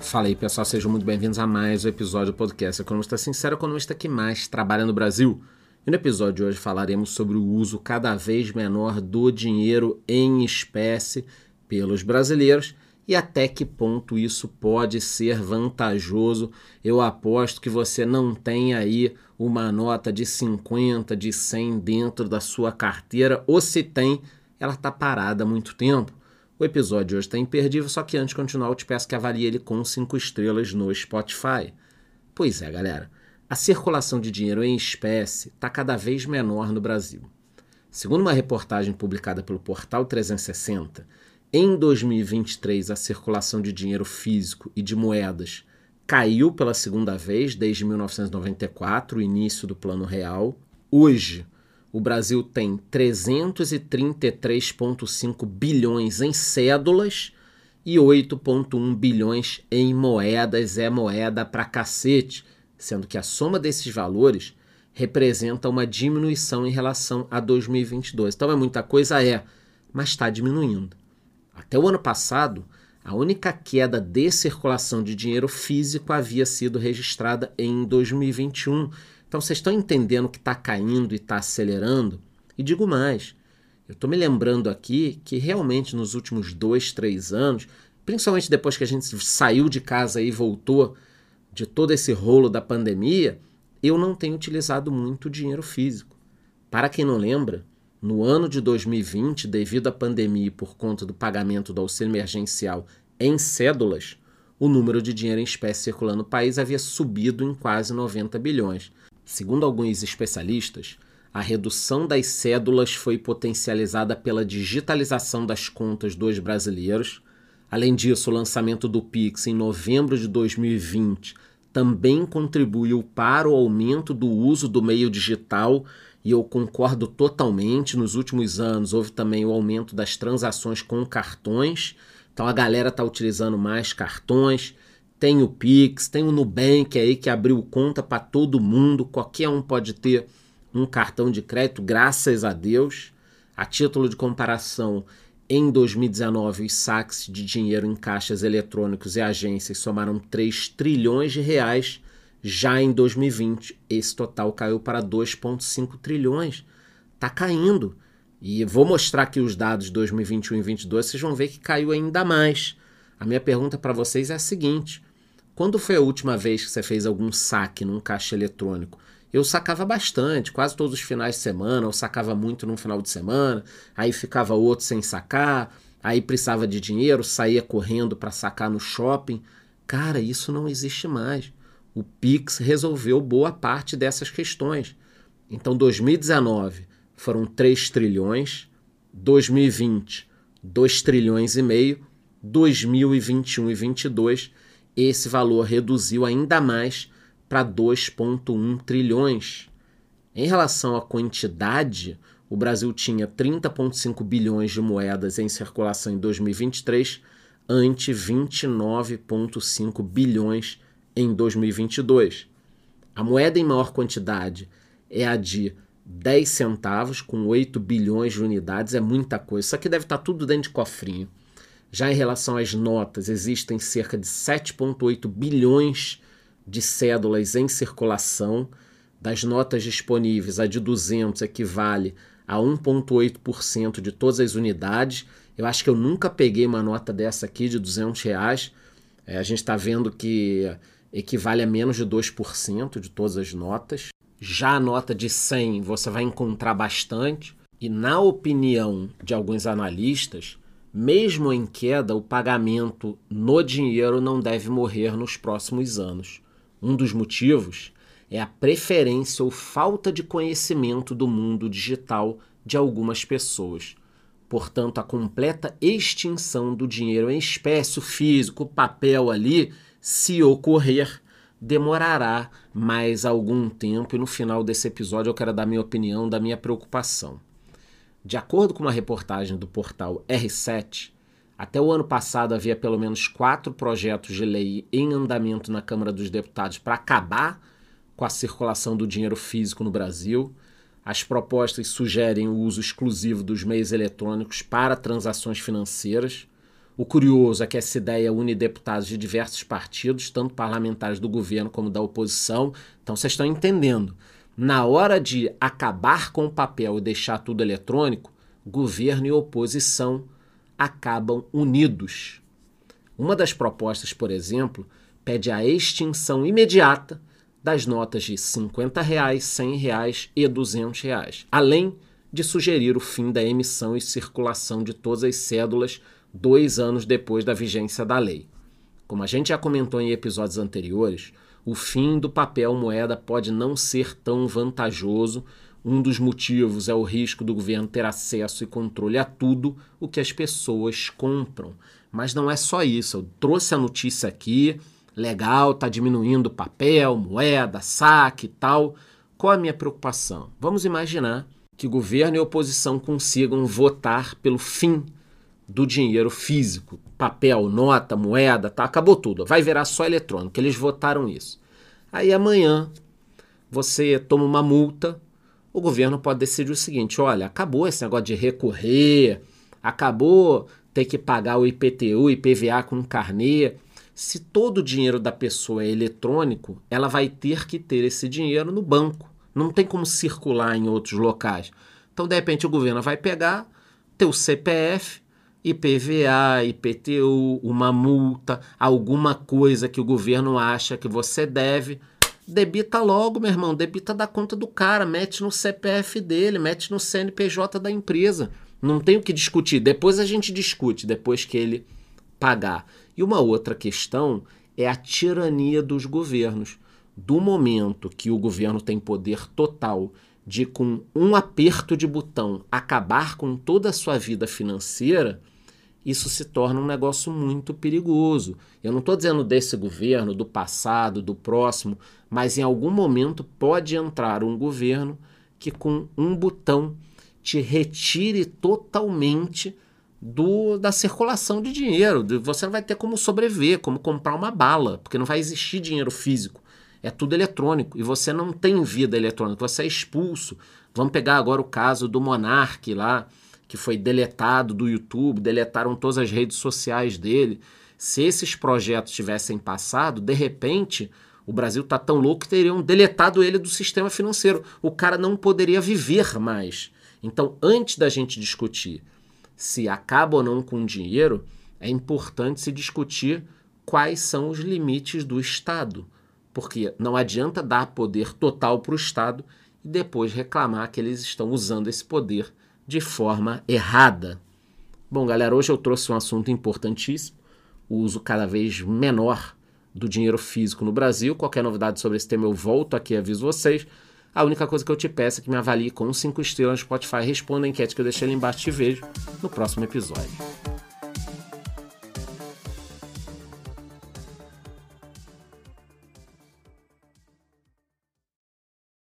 Fala aí pessoal, sejam muito bem-vindos a mais um episódio do podcast Economista Sincero, economista que mais trabalha no Brasil. E no episódio de hoje falaremos sobre o uso cada vez menor do dinheiro em espécie pelos brasileiros e até que ponto isso pode ser vantajoso. Eu aposto que você não tem aí uma nota de 50, de 100 dentro da sua carteira, ou se tem, ela está parada há muito tempo. O episódio de hoje está imperdível, só que antes de continuar, eu te peço que avalie ele com 5 estrelas no Spotify. Pois é, galera, a circulação de dinheiro em espécie está cada vez menor no Brasil. Segundo uma reportagem publicada pelo Portal 360, em 2023 a circulação de dinheiro físico e de moedas caiu pela segunda vez desde 1994, o início do Plano Real. Hoje, o Brasil tem 333,5 bilhões em cédulas e 8,1 bilhões em moedas. É moeda pra cacete, sendo que a soma desses valores representa uma diminuição em relação a 2022. Então é muita coisa, é, mas está diminuindo. Até o ano passado, a única queda de circulação de dinheiro físico havia sido registrada em 2021 então vocês estão entendendo que está caindo e está acelerando? E digo mais, eu estou me lembrando aqui que realmente nos últimos dois, três anos, principalmente depois que a gente saiu de casa e voltou de todo esse rolo da pandemia, eu não tenho utilizado muito dinheiro físico. Para quem não lembra, no ano de 2020, devido à pandemia e por conta do pagamento do auxílio emergencial em cédulas, o número de dinheiro em espécie circulando no país havia subido em quase 90 bilhões. Segundo alguns especialistas, a redução das cédulas foi potencializada pela digitalização das contas dos brasileiros. Além disso, o lançamento do Pix em novembro de 2020 também contribuiu para o aumento do uso do meio digital e eu concordo totalmente. Nos últimos anos houve também o aumento das transações com cartões, então a galera está utilizando mais cartões tem o Pix, tem o Nubank aí que abriu conta para todo mundo, qualquer um pode ter um cartão de crédito, graças a Deus. A título de comparação, em 2019, os saques de dinheiro em caixas eletrônicos e agências somaram 3 trilhões de reais. Já em 2020, esse total caiu para 2,5 trilhões. Está caindo. E vou mostrar aqui os dados de 2021 e 2022, vocês vão ver que caiu ainda mais. A minha pergunta para vocês é a seguinte: quando foi a última vez que você fez algum saque num caixa eletrônico? Eu sacava bastante, quase todos os finais de semana, eu sacava muito no final de semana, aí ficava outro sem sacar, aí precisava de dinheiro, saía correndo para sacar no shopping. Cara, isso não existe mais. O Pix resolveu boa parte dessas questões. Então, 2019 foram 3 trilhões, 2020, 2 trilhões e meio, 2021 e 2022 esse valor reduziu ainda mais para 2,1 trilhões. Em relação à quantidade, o Brasil tinha 30,5 bilhões de moedas em circulação em 2023, ante 29,5 bilhões em 2022. A moeda em maior quantidade é a de 10 centavos, com 8 bilhões de unidades, é muita coisa. Isso aqui deve estar tudo dentro de cofrinho. Já em relação às notas, existem cerca de 7,8 bilhões de cédulas em circulação. Das notas disponíveis, a de 200 equivale a 1,8% de todas as unidades. Eu acho que eu nunca peguei uma nota dessa aqui de 200 reais. É, a gente está vendo que equivale a menos de 2% de todas as notas. Já a nota de 100 você vai encontrar bastante. E na opinião de alguns analistas, mesmo em queda, o pagamento no dinheiro não deve morrer nos próximos anos. Um dos motivos é a preferência ou falta de conhecimento do mundo digital de algumas pessoas. Portanto, a completa extinção do dinheiro em espécie, físico, papel ali, se ocorrer, demorará mais algum tempo. E no final desse episódio eu quero dar minha opinião, da minha preocupação. De acordo com uma reportagem do portal R7, até o ano passado havia pelo menos quatro projetos de lei em andamento na Câmara dos Deputados para acabar com a circulação do dinheiro físico no Brasil. As propostas sugerem o uso exclusivo dos meios eletrônicos para transações financeiras. O curioso é que essa ideia une deputados de diversos partidos, tanto parlamentares do governo como da oposição. Então vocês estão entendendo. Na hora de acabar com o papel e deixar tudo eletrônico, governo e oposição acabam unidos. Uma das propostas, por exemplo, pede a extinção imediata das notas de R$ 50, 100 reais e 200 reais, além de sugerir o fim da emissão e circulação de todas as cédulas dois anos depois da vigência da lei. Como a gente já comentou em episódios anteriores, o fim do papel moeda pode não ser tão vantajoso. Um dos motivos é o risco do governo ter acesso e controle a tudo o que as pessoas compram. Mas não é só isso. Eu trouxe a notícia aqui legal, está diminuindo papel, moeda, saque e tal. Qual a minha preocupação? Vamos imaginar que governo e oposição consigam votar pelo fim do dinheiro físico, papel, nota, moeda, tá? Acabou tudo, vai virar só eletrônico. Eles votaram isso. Aí amanhã você toma uma multa, o governo pode decidir o seguinte: olha, acabou esse negócio de recorrer, acabou ter que pagar o IPTU, IPVA com carnê. Se todo o dinheiro da pessoa é eletrônico, ela vai ter que ter esse dinheiro no banco. Não tem como circular em outros locais. Então, de repente, o governo vai pegar teu CPF, IPVA, IPTU, uma multa, alguma coisa que o governo acha que você deve. Debita logo, meu irmão, debita da conta do cara, mete no CPF dele, mete no CNPJ da empresa. Não tem o que discutir. Depois a gente discute, depois que ele pagar. E uma outra questão é a tirania dos governos. Do momento que o governo tem poder total de, com um aperto de botão, acabar com toda a sua vida financeira, isso se torna um negócio muito perigoso. Eu não estou dizendo desse governo, do passado, do próximo, mas em algum momento pode entrar um governo que, com um botão, te retire totalmente do, da circulação de dinheiro. Você não vai ter como sobreviver, como comprar uma bala, porque não vai existir dinheiro físico. É tudo eletrônico e você não tem vida eletrônica, você é expulso. Vamos pegar agora o caso do Monark lá, que foi deletado do YouTube, deletaram todas as redes sociais dele. Se esses projetos tivessem passado, de repente, o Brasil está tão louco que teriam deletado ele do sistema financeiro. O cara não poderia viver mais. Então, antes da gente discutir se acaba ou não com dinheiro, é importante se discutir quais são os limites do Estado. Porque não adianta dar poder total para o Estado e depois reclamar que eles estão usando esse poder de forma errada. Bom, galera, hoje eu trouxe um assunto importantíssimo: o uso cada vez menor do dinheiro físico no Brasil. Qualquer novidade sobre esse tema eu volto aqui e aviso vocês. A única coisa que eu te peço é que me avalie com 5 estrelas no Spotify. Responda a enquete que eu deixei ali embaixo. Te vejo no próximo episódio.